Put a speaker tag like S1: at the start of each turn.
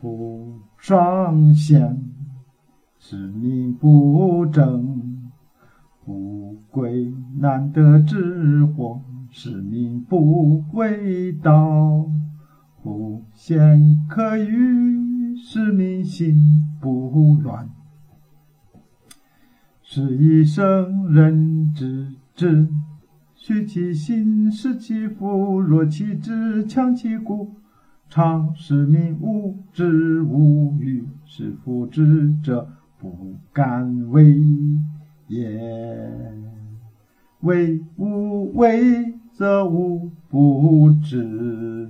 S1: 不双贤，使民不正，不贵难得之货，使民不为道，不贤可与，使民心不乱，是一生人之志。虚其心，实其腹，弱其志，强其骨。常使民无知无欲，是夫知者不敢为也。为无为，则无不治。